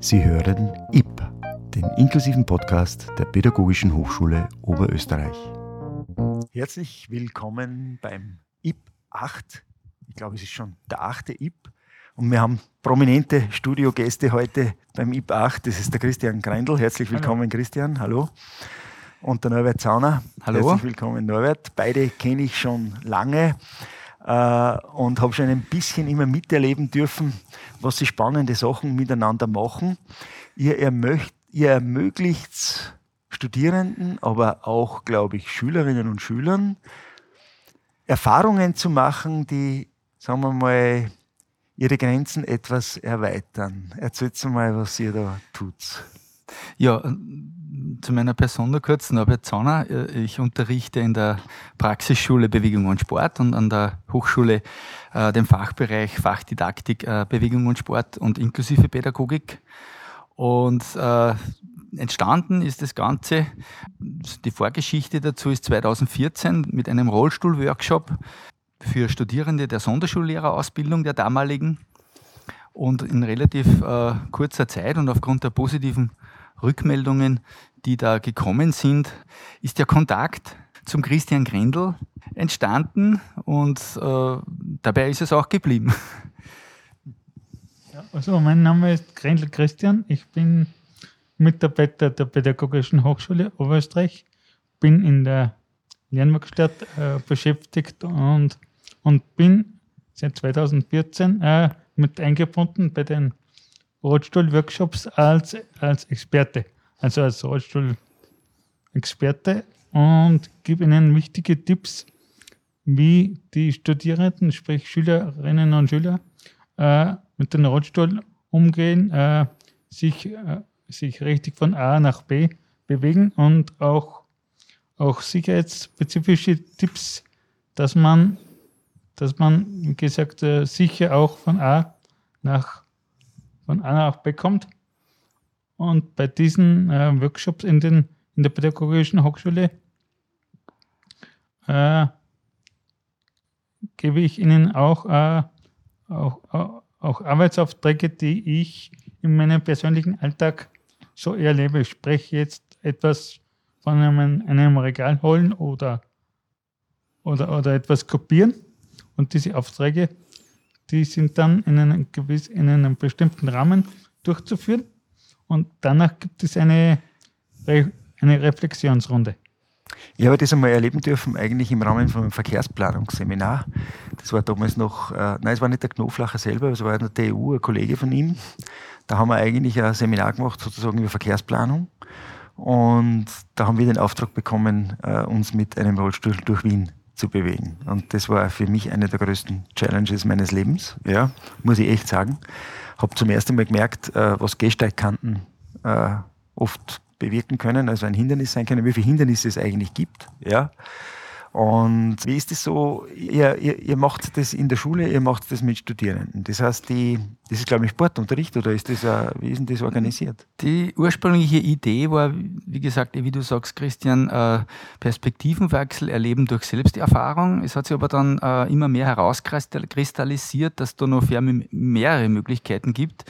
Sie hören IP, den inklusiven Podcast der Pädagogischen Hochschule Oberösterreich. Herzlich willkommen beim IP 8. Ich glaube, es ist schon der achte IP. Und wir haben prominente Studiogäste heute beim IP 8. Das ist der Christian Greindl. Herzlich willkommen, Hallo. Christian. Hallo. Und der Norbert Zauner. Hallo. Herzlich willkommen, Norbert. Beide kenne ich schon lange und habe schon ein bisschen immer miterleben dürfen, was sie spannende Sachen miteinander machen. Ihr, ermöcht, ihr ermöglicht Studierenden, aber auch, glaube ich, Schülerinnen und Schülern, Erfahrungen zu machen, die, sagen wir mal, ihre Grenzen etwas erweitern. Erzählt mal, was ihr da tut. Ja, zu meiner Person noch kurz, Norbert Zauner. Ich unterrichte in der Praxisschule Bewegung und Sport und an der Hochschule äh, dem Fachbereich Fachdidaktik äh, Bewegung und Sport und inklusive Pädagogik. Und äh, entstanden ist das Ganze, die Vorgeschichte dazu ist 2014 mit einem Rollstuhl-Workshop für Studierende der Sonderschullehrerausbildung der damaligen. Und in relativ äh, kurzer Zeit und aufgrund der positiven Rückmeldungen, die da gekommen sind, ist der Kontakt zum Christian Grendel entstanden und äh, dabei ist es auch geblieben. Ja, also mein Name ist Grendel Christian, ich bin Mitarbeiter der Pädagogischen Hochschule Oberösterreich, bin in der Lernwerkstatt äh, beschäftigt und, und bin seit 2014 äh, mit eingebunden bei den Rollstuhl-Workshops als, als Experte, also als Rollstuhl-Experte. Und gebe Ihnen wichtige Tipps, wie die Studierenden, sprich Schülerinnen und Schüler, äh, mit dem Rollstuhl umgehen, äh, sich, äh, sich richtig von A nach B bewegen und auch, auch sicherheitsspezifische Tipps, dass man, dass man, wie gesagt, äh, sicher auch von A nach von A nach B kommt. Und bei diesen äh, Workshops in, den, in der Pädagogischen Hochschule äh, gebe ich Ihnen auch, äh, auch, auch, auch, Arbeitsaufträge, die ich in meinem persönlichen Alltag so erlebe. Ich spreche jetzt etwas von einem, einem Regal holen oder, oder, oder etwas kopieren. Und diese Aufträge die sind dann in einem, gewiss, in einem bestimmten Rahmen durchzuführen. Und danach gibt es eine, eine Reflexionsrunde. Ich habe das einmal erleben dürfen, eigentlich im Rahmen von einem Verkehrsplanungsseminar. Das war damals noch, äh, nein, es war nicht der Knoflacher selber, es war der TU, ein Kollege von ihm. Da haben wir eigentlich ein Seminar gemacht, sozusagen über Verkehrsplanung. Und da haben wir den Auftrag bekommen, äh, uns mit einem Rollstuhl durch Wien zu bewegen. Und das war für mich eine der größten Challenges meines Lebens, ja, muss ich echt sagen. Habe zum ersten Mal gemerkt, äh, was Gehsteigkanten äh, oft bewirken können, also ein Hindernis sein können, wie viele Hindernisse es eigentlich gibt. Ja. Und wie ist es so? Ihr, ihr, ihr, macht das in der Schule, ihr macht das mit Studierenden. Das heißt, die, das ist, glaube ich, Sportunterricht oder ist das, wie ist denn das organisiert? Die ursprüngliche Idee war, wie gesagt, wie du sagst, Christian, äh, Perspektivenwechsel erleben durch Selbsterfahrung. Es hat sich aber dann äh, immer mehr herauskristallisiert, dass da noch mehrere Möglichkeiten gibt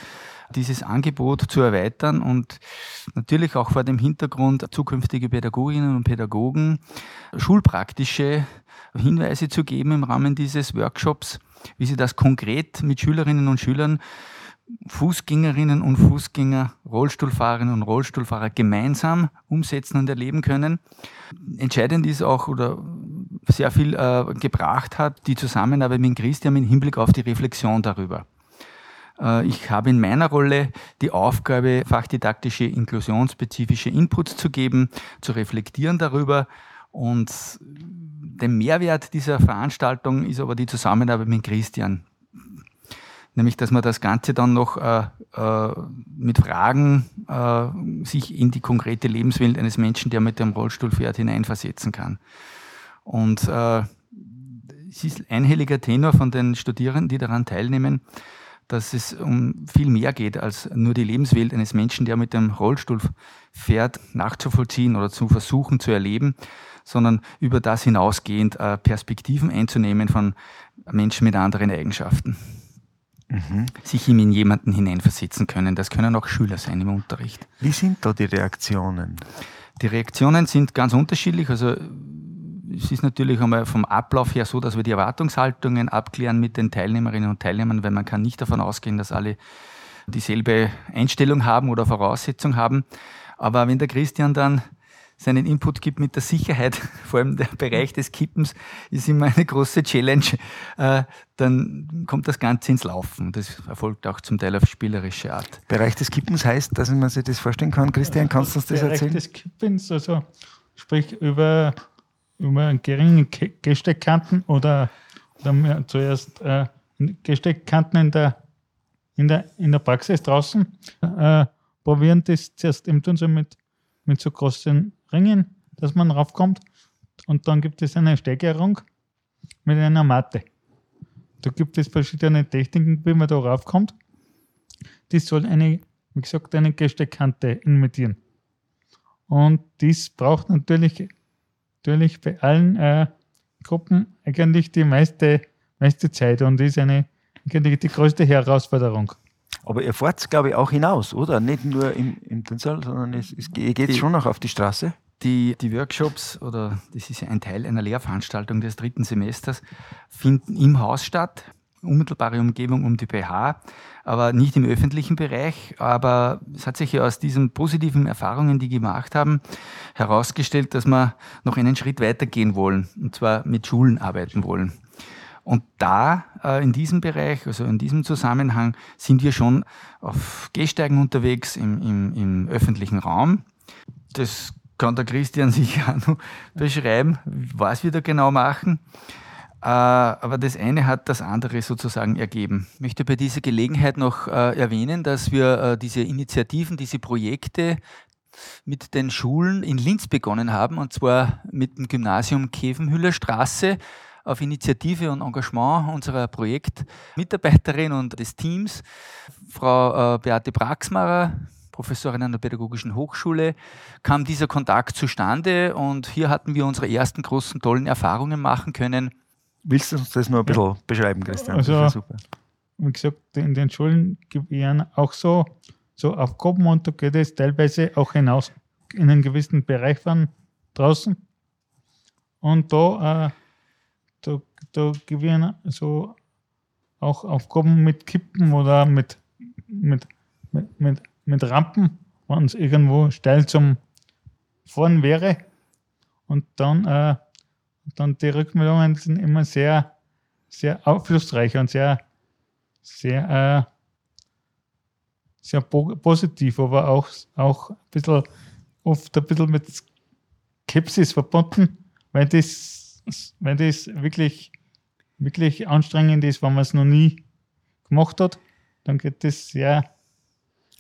dieses Angebot zu erweitern und natürlich auch vor dem Hintergrund zukünftige Pädagoginnen und Pädagogen schulpraktische Hinweise zu geben im Rahmen dieses Workshops, wie sie das konkret mit Schülerinnen und Schülern Fußgängerinnen und Fußgänger, Rollstuhlfahrerinnen und Rollstuhlfahrer gemeinsam umsetzen und erleben können. Entscheidend ist auch oder sehr viel äh, gebracht hat die Zusammenarbeit mit Christian im Hinblick auf die Reflexion darüber. Äh, ich habe in meiner Rolle die Aufgabe, fachdidaktische, inklusionsspezifische Inputs zu geben, zu reflektieren darüber. Und der Mehrwert dieser Veranstaltung ist aber die Zusammenarbeit mit Christian. Nämlich, dass man das Ganze dann noch äh, äh, mit Fragen äh, sich in die konkrete Lebenswelt eines Menschen, der mit dem Rollstuhl fährt, hineinversetzen kann. Und äh, es ist einhelliger Tenor von den Studierenden, die daran teilnehmen, dass es um viel mehr geht als nur die Lebenswelt eines Menschen, der mit dem Rollstuhl fährt, nachzuvollziehen oder zu versuchen zu erleben, sondern über das hinausgehend äh, Perspektiven einzunehmen von Menschen mit anderen Eigenschaften. mhm. sich ihm in jemanden hineinversetzen können. Das können auch Schüler sein im Unterricht. Wie sind da die Reaktionen? Die Reaktionen sind ganz unterschiedlich. Also es ist natürlich einmal vom Ablauf her so, dass wir die Erwartungshaltungen abklären mit den Teilnehmerinnen und Teilnehmern, weil man kann nicht davon ausgehen, dass alle dieselbe Einstellung haben oder Voraussetzung haben. Aber wenn der Christian dann seinen Input gibt mit der Sicherheit, vor allem der Bereich des Kippens ist immer eine große Challenge, äh, dann kommt das Ganze ins Laufen. Das erfolgt auch zum Teil auf spielerische Art. Bereich des Kippens heißt, dass man sich das vorstellen kann. Christian, kannst du uns das Bereich erzählen? Bereich des Kippens, also sprich über, über geringe Gesteckkanten oder, oder zuerst äh, Gesteckkanten in der, in, der, in der Praxis draußen. Äh, probieren das zuerst eben tun so mit, mit so großen Ringen, dass man raufkommt. Und dann gibt es eine Steigerung mit einer Matte. Da gibt es verschiedene Techniken, wie man da raufkommt. Die soll eine, wie gesagt, eine Gesteckkante imitieren. Und dies braucht natürlich, natürlich bei allen äh, Gruppen eigentlich die meiste, meiste Zeit und ist eine, eigentlich die größte Herausforderung. Aber ihr fahrt, glaube ich, auch hinaus, oder? Nicht nur im, im Tunsaal, sondern es, es geht schon noch auf die Straße. Die, die Workshops, oder das ist ja ein Teil einer Lehrveranstaltung des dritten Semesters, finden im Haus statt, unmittelbare Umgebung um die BH, aber nicht im öffentlichen Bereich. Aber es hat sich ja aus diesen positiven Erfahrungen, die gemacht haben, herausgestellt, dass wir noch einen Schritt weiter gehen wollen, und zwar mit Schulen arbeiten wollen. Und da, äh, in diesem Bereich, also in diesem Zusammenhang, sind wir schon auf Gehsteigen unterwegs im, im, im öffentlichen Raum. Das kann der Christian sicher beschreiben, was wir da genau machen. Äh, aber das eine hat das andere sozusagen ergeben. Ich möchte bei dieser Gelegenheit noch äh, erwähnen, dass wir äh, diese Initiativen, diese Projekte mit den Schulen in Linz begonnen haben, und zwar mit dem Gymnasium Kevenhüller Straße auf Initiative und Engagement unserer Projektmitarbeiterin und des Teams, Frau Beate Braxmarer, Professorin an der Pädagogischen Hochschule, kam dieser Kontakt zustande und hier hatten wir unsere ersten großen, tollen Erfahrungen machen können. Willst du uns das noch ein bisschen ja. beschreiben, Christian? Also, super. wie gesagt, in den Schulen gibt es auch so, so Aufgaben und da geht es teilweise auch hinaus in einen gewissen Bereich von draußen. Und da äh, da, da gewinnen so auch Aufgaben mit Kippen oder mit, mit, mit, mit, mit Rampen, wenn es irgendwo steil zum Fahren wäre. Und dann, äh, dann die Rückmeldungen sind immer sehr, sehr aufschlussreich und sehr, sehr, äh, sehr positiv, aber auch, auch ein bisschen, oft ein bisschen mit Skepsis verbunden, weil das wenn das wirklich, wirklich anstrengend ist, wenn man es noch nie gemacht hat, dann geht das sehr.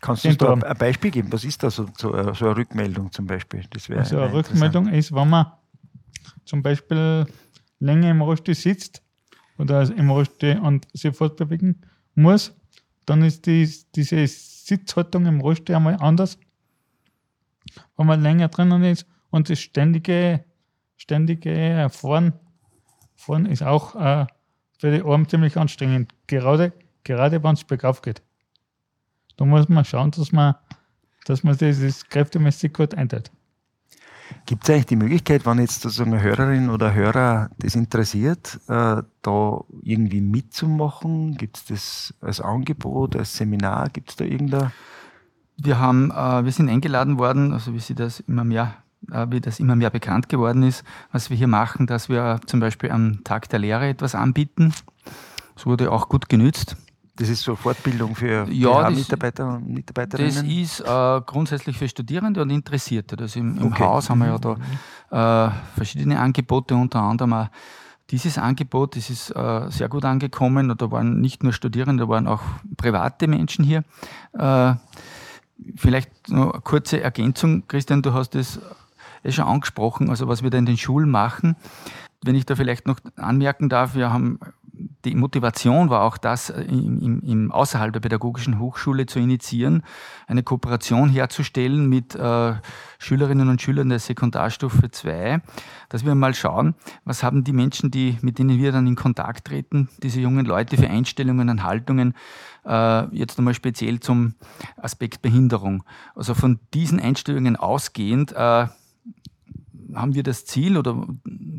Kannst du uns da ein Beispiel geben? Was ist da so, so, äh, so eine Rückmeldung zum Beispiel? Das also eine Rückmeldung ist, wenn man zum Beispiel länger im Rollstuhl sitzt oder im Rollstuhl und sich fortbewegen muss, dann ist die, diese Sitzhaltung im Rollstuhl einmal anders, wenn man länger drinnen ist und das ständige ständige Fahren, Fahren ist auch äh, für die Arme ziemlich anstrengend, gerade, gerade wenn es bergauf geht. Da muss man schauen, dass man, dass man das kräftemäßig gut einteilt. Gibt es eigentlich die Möglichkeit, wenn jetzt sozusagen eine Hörerin oder Hörer das interessiert, äh, da irgendwie mitzumachen? Gibt es das als Angebot, als Seminar? Gibt es da irgendein? Wir, haben, äh, wir sind eingeladen worden, also wie Sie das immer mehr äh, wie das immer mehr bekannt geworden ist, was wir hier machen, dass wir zum Beispiel am Tag der Lehre etwas anbieten. Das wurde auch gut genützt. Das ist so Fortbildung für ja, Mitarbeiter und Mitarbeiterinnen? Das ist äh, grundsätzlich für Studierende und Interessierte. Das im, im okay. Haus haben wir ja da äh, verschiedene Angebote, unter anderem auch dieses Angebot, das ist äh, sehr gut angekommen. Da waren nicht nur Studierende, da waren auch private Menschen hier. Äh, vielleicht noch eine kurze Ergänzung, Christian, du hast es eh schon angesprochen, also was wir da in den Schulen machen. Wenn ich da vielleicht noch anmerken darf, wir haben die Motivation war auch das, äh, im, im, im, außerhalb der Pädagogischen Hochschule zu initiieren, eine Kooperation herzustellen mit äh, Schülerinnen und Schülern der Sekundarstufe 2, dass wir mal schauen, was haben die Menschen, die, mit denen wir dann in Kontakt treten, diese jungen Leute für Einstellungen und Haltungen, äh, jetzt nochmal speziell zum Aspekt Behinderung. Also von diesen Einstellungen ausgehend, äh, haben wir das Ziel oder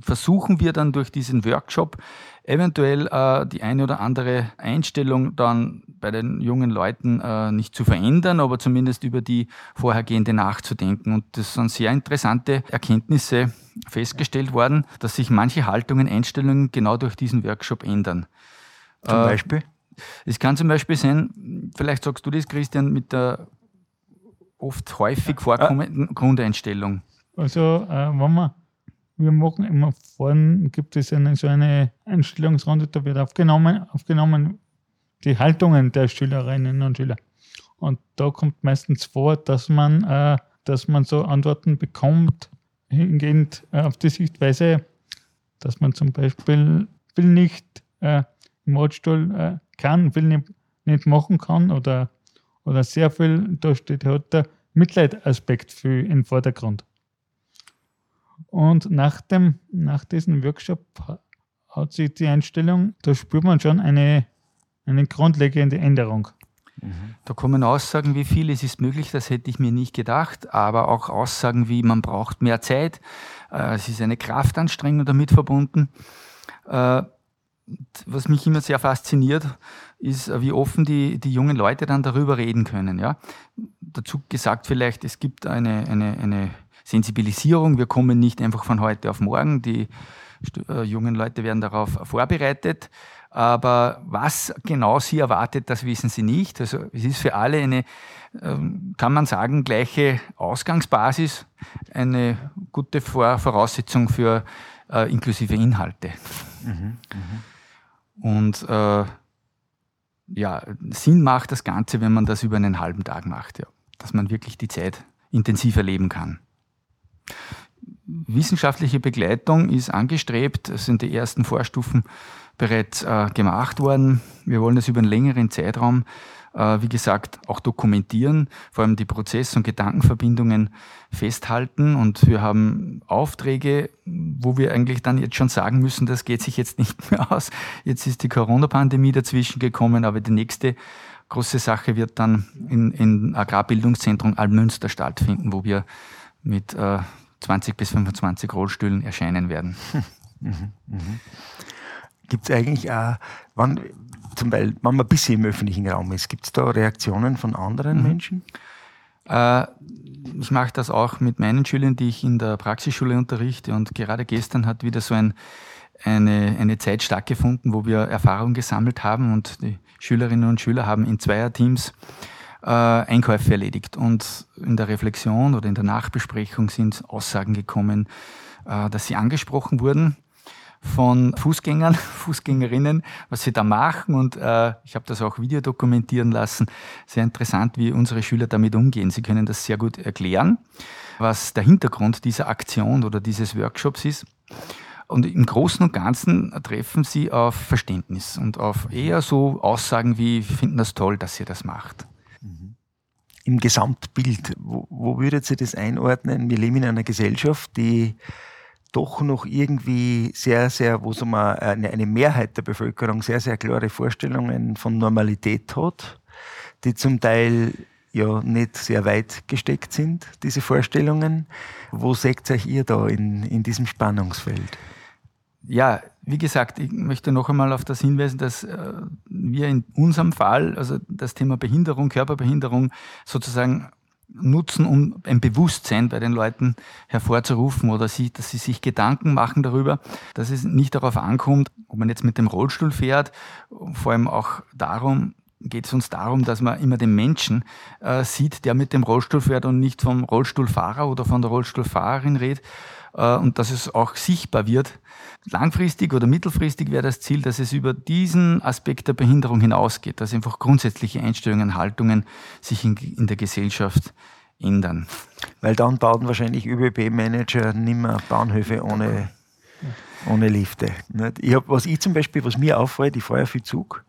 versuchen wir dann durch diesen Workshop eventuell äh, die eine oder andere Einstellung dann bei den jungen Leuten äh, nicht zu verändern, aber zumindest über die vorhergehende nachzudenken. Und das sind sehr interessante Erkenntnisse festgestellt worden, dass sich manche Haltungen, Einstellungen genau durch diesen Workshop ändern. Zum äh, Beispiel? Es kann zum Beispiel sein, vielleicht sagst du das, Christian, mit der oft häufig vorkommenden Grundeinstellung. Also, äh, wenn wir, wir machen immer vorne, gibt es eine, so eine Einstellungsrunde, da wird aufgenommen, aufgenommen die Haltungen der Schülerinnen und Schüler. Und da kommt meistens vor, dass man, äh, dass man so Antworten bekommt, hingehend äh, auf die Sichtweise, dass man zum Beispiel will nicht äh, im Rollstuhl äh, kann, will nicht, nicht machen kann oder, oder sehr viel, da steht hat der Mitleidaspekt für in Vordergrund. Und nach, dem, nach diesem Workshop hat sich die Einstellung, da spürt man schon eine, eine grundlegende Änderung. Mhm. Da kommen Aussagen wie viel, es ist möglich, das hätte ich mir nicht gedacht, aber auch Aussagen wie man braucht mehr Zeit, äh, es ist eine Kraftanstrengung damit verbunden. Äh, was mich immer sehr fasziniert, ist, wie offen die, die jungen Leute dann darüber reden können. Ja? Dazu gesagt vielleicht, es gibt eine, eine, eine Sensibilisierung. Wir kommen nicht einfach von heute auf morgen. Die äh, jungen Leute werden darauf vorbereitet. Aber was genau sie erwartet, das wissen sie nicht. Also es ist für alle eine, ähm, kann man sagen, gleiche Ausgangsbasis, eine gute Voraussetzung für äh, inklusive Inhalte. Mhm, mh. Und äh, ja, Sinn macht das Ganze, wenn man das über einen halben Tag macht, ja. dass man wirklich die Zeit intensiv erleben kann. Wissenschaftliche Begleitung ist angestrebt, es sind die ersten Vorstufen bereits äh, gemacht worden. Wir wollen das über einen längeren Zeitraum, äh, wie gesagt, auch dokumentieren, vor allem die Prozess- und Gedankenverbindungen festhalten. Und wir haben Aufträge, wo wir eigentlich dann jetzt schon sagen müssen, das geht sich jetzt nicht mehr aus. Jetzt ist die Corona-Pandemie dazwischen gekommen, aber die nächste große Sache wird dann in Agrarbildungszentrum Almünster stattfinden, wo wir mit äh, 20 bis 25 Rollstühlen erscheinen werden. Mhm, mhm. Gibt es eigentlich auch, wann, zum Beispiel, wenn man ein bisschen im öffentlichen Raum ist, gibt es da Reaktionen von anderen mhm. Menschen? Äh, ich mache das auch mit meinen Schülern, die ich in der Praxisschule unterrichte. Und gerade gestern hat wieder so ein, eine, eine Zeit stattgefunden, wo wir Erfahrung gesammelt haben und die Schülerinnen und Schüler haben in Zweierteams äh, Einkäufe erledigt. Und in der Reflexion oder in der Nachbesprechung sind Aussagen gekommen, äh, dass sie angesprochen wurden von Fußgängern, Fußgängerinnen, was sie da machen. Und äh, ich habe das auch videodokumentieren lassen. Sehr interessant, wie unsere Schüler damit umgehen. Sie können das sehr gut erklären, was der Hintergrund dieser Aktion oder dieses Workshops ist. Und im Großen und Ganzen treffen sie auf Verständnis und auf eher so Aussagen wie, wir finden das toll, dass ihr das macht im Gesamtbild, wo, wo würdet Sie das einordnen? Wir leben in einer Gesellschaft, die doch noch irgendwie sehr, sehr, wo so mal eine, Mehrheit der Bevölkerung sehr, sehr klare Vorstellungen von Normalität hat, die zum Teil ja nicht sehr weit gesteckt sind, diese Vorstellungen. Wo seht euch ihr da in, in diesem Spannungsfeld? Ja, wie gesagt, ich möchte noch einmal auf das hinweisen, dass äh, wir in unserem Fall, also das Thema Behinderung, Körperbehinderung sozusagen nutzen, um ein Bewusstsein bei den Leuten hervorzurufen oder sie, dass sie sich Gedanken machen darüber, dass es nicht darauf ankommt, ob man jetzt mit dem Rollstuhl fährt, vor allem auch darum, geht es uns darum, dass man immer den Menschen äh, sieht, der mit dem Rollstuhl fährt und nicht vom Rollstuhlfahrer oder von der Rollstuhlfahrerin redet und dass es auch sichtbar wird, Langfristig oder mittelfristig wäre das Ziel, dass es über diesen Aspekt der Behinderung hinausgeht, dass einfach grundsätzliche Einstellungen, Haltungen sich in, in der Gesellschaft ändern. Weil dann bauen wahrscheinlich ÖBB-Manager nimmer Bahnhöfe ohne Ohne Lifte. Ich hab, was ich zum Beispiel, was mir auffällt, ich fahre ja viel Zug.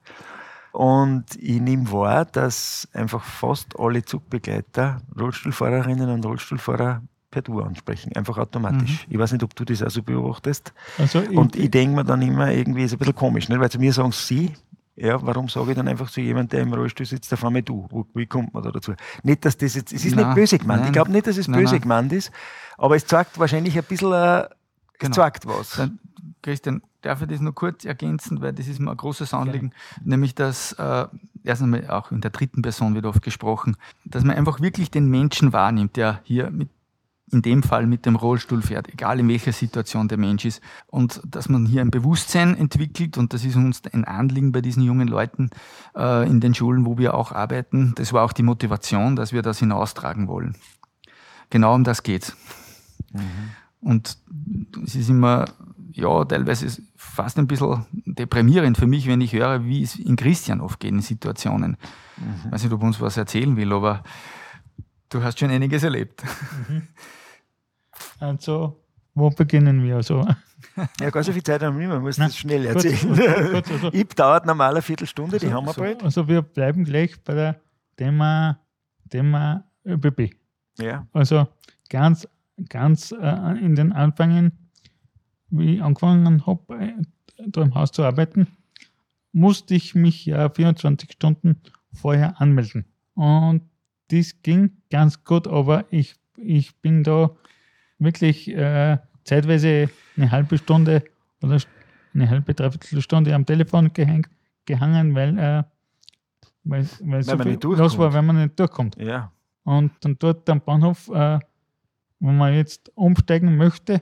Und ich nehme wahr, dass einfach fast alle Zugbegleiter Rollstuhlfahrerinnen und Rollstuhlfahrer per Du ansprechen, einfach automatisch. Ich weiß nicht, ob du das auch so beobachtest. Also ich, Und ich denke mir dann immer, irgendwie ist ein bisschen komisch, nicht? weil zu mir sagen sie, ja, warum sage ich dann einfach zu jemandem, der im Rollstuhl sitzt, auf einmal du? Wie kommt man da dazu? Nicht, dass das jetzt, es ist Nein, nicht böse gemeint. Ich nein. glaube nicht, dass es Nein, böse gemeint ist, aber es zeigt wahrscheinlich ein bisschen, äh, es Genau. zeigt was. Dann, Christian, darf ich das nur kurz ergänzen, weil das ist mir ein großes Anliegen, nämlich dass, äh, erst einmal auch in der dritten Person wird oft gesprochen, dass man einfach wirklich den Menschen wahrnimmt, der hier mit, in dem Fall mit dem Rollstuhl fährt, egal in welcher Situation der Mensch ist, und dass man hier ein Bewusstsein entwickelt, und das ist uns ein Anliegen bei diesen jungen Leuten äh, in den Schulen, wo wir auch arbeiten. Das war auch die Motivation, dass wir das hinaustragen wollen. Genau um das geht's. Und es ist immer, ja, teilweise ist fast ein bisschen deprimierend für mich, wenn ich höre, wie es in Christian oft geht in Situationen. Ich weiß nicht, ob er uns was erzählen will, aber du hast schon einiges erlebt. Also, wo beginnen wir? Also, Ja, gar so viel Zeit haben wir nicht, man muss Nein, das schnell erzählen. also- IP dauert normal eine Viertelstunde, die haben wir also, bald. also wir bleiben gleich bei der Thema, Thema ÖBB. Ja. Also ganz, ganz äh, in den Anfängen, wie ich angefangen habe, äh, da im Haus zu arbeiten, musste ich mich ja 24 Stunden vorher anmelden. Und das ging ganz gut, aber ich, ich bin da wirklich äh, zeitweise eine halbe Stunde oder eine halbe, dreiviertel Stunde am Telefon gehängt, gehangen, weil, äh, weil, weil so man viel nicht los war, wenn man nicht durchkommt. ja. Und dann dort am Bahnhof, äh, wenn man jetzt umsteigen möchte,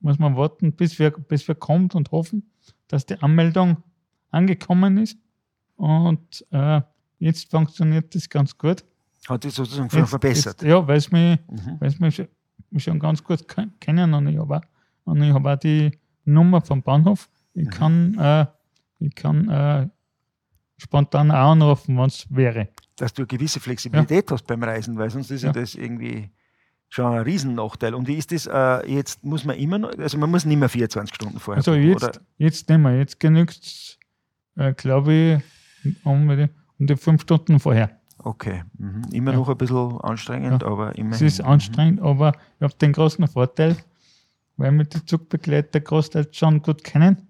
muss man warten, bis wir, bis wir kommt und hoffen, dass die Anmeldung angekommen ist. Und äh, jetzt funktioniert das ganz gut. Hat sich sozusagen Jetzt, verbessert. Jetzt, ja, weil es mich, Mhm. weil's mich mich schon ganz gut ke- kennen und ich habe auch, und ich hab auch die Nummer vom Bahnhof. Ich Mhm. kann, äh, ich kann äh, spontan auch anrufen, wenn es wäre. Dass du eine gewisse Flexibilität hast beim Reisen, weil sonst ist ja, Ja. das irgendwie schon ein Riesennachteil. Und wie ist das äh, jetzt? Muss man immer noch, also man muss nicht mehr 24 Stunden vorher. Also jetzt, oder? jetzt nicht mehr. Jetzt genügt es, äh, glaube ich, um um die fünf Stunden vorher. Okay. Mhm. Immer Ja. noch ein bisschen anstrengend, aber immer. Es ist anstrengend, aber ich habe den großen Vorteil, weil wir die Zugbegleiter großteils schon gut kennen.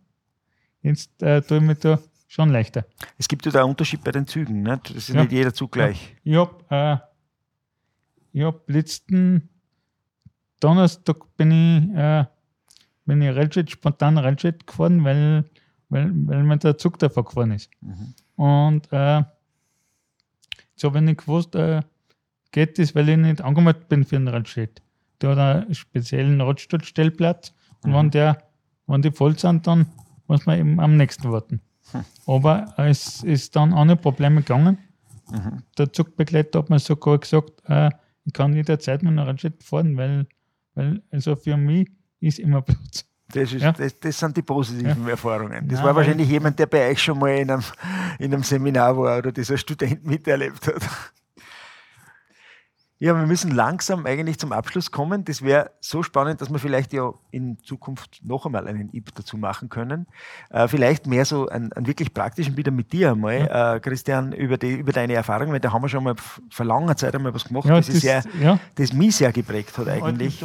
Jetzt äh, tue ich mir da schon leichter. Es gibt ja da einen Unterschied bei den Zügen. Nicht? Das ist Ja. nicht jeder Zug gleich. Ich habe äh, hab letzten Donnerstag bin ich, äh, bin ich Railjet, spontan Railjet gefahren, weil, weil, weil mir der Zug davor gefahren ist. Mhm. Und äh, so habe ich nicht gewusst, äh, geht das, weil ich nicht angemeldet bin für einen Radstadt. Der hat einen speziellen Radstadtstellplatz und Mhm. wenn, der, wenn die voll sind, dann muss man eben am nächsten warten. Hm. Aber es ist dann ohne Probleme gegangen. Mhm. Der Zugbegleiter hat mir sogar gesagt, äh, ich kann jederzeit mit einem Radstadt fahren, weil, weil also für mich ist immer Platz. Das, ist, Ja. das, das sind die positiven Erfahrungen. Das Nein, war wahrscheinlich jemand, der bei euch schon mal in einem, in einem Seminar war oder das als Student miterlebt hat. Ja, wir müssen langsam eigentlich zum Abschluss kommen. Das wäre so spannend, dass wir vielleicht ja in Zukunft noch einmal einen IP dazu machen können. Äh, vielleicht mehr so einen, einen wirklich praktischen wieder mit dir einmal, äh, Christian, über, die, über deine Erfahrungen, weil da haben wir schon mal vor langer Zeit einmal was gemacht, Ja, das, ist sehr, ja, das mich sehr geprägt hat eigentlich.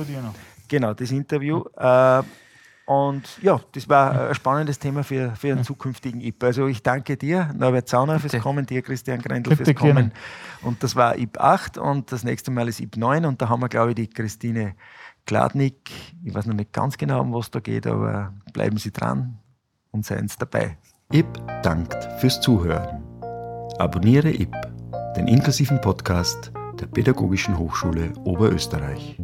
Genau, das Interview. Äh, und ja, das war ein spannendes Thema für, für einen zukünftigen IP. Also ich danke dir, Norbert Zauner, fürs Bitte. Kommen, dir, Christian Grendel, Bitte fürs Kommen. gerne. Und das war IP 8 und das nächste Mal ist IP 9 und da haben wir, glaube ich, die Christine Gladnick. Ich weiß noch nicht ganz genau, um was da geht, aber bleiben Sie dran und seien Sie dabei. IP dankt fürs Zuhören. Abonniere IP, den inklusiven Podcast der Pädagogischen Hochschule Oberösterreich.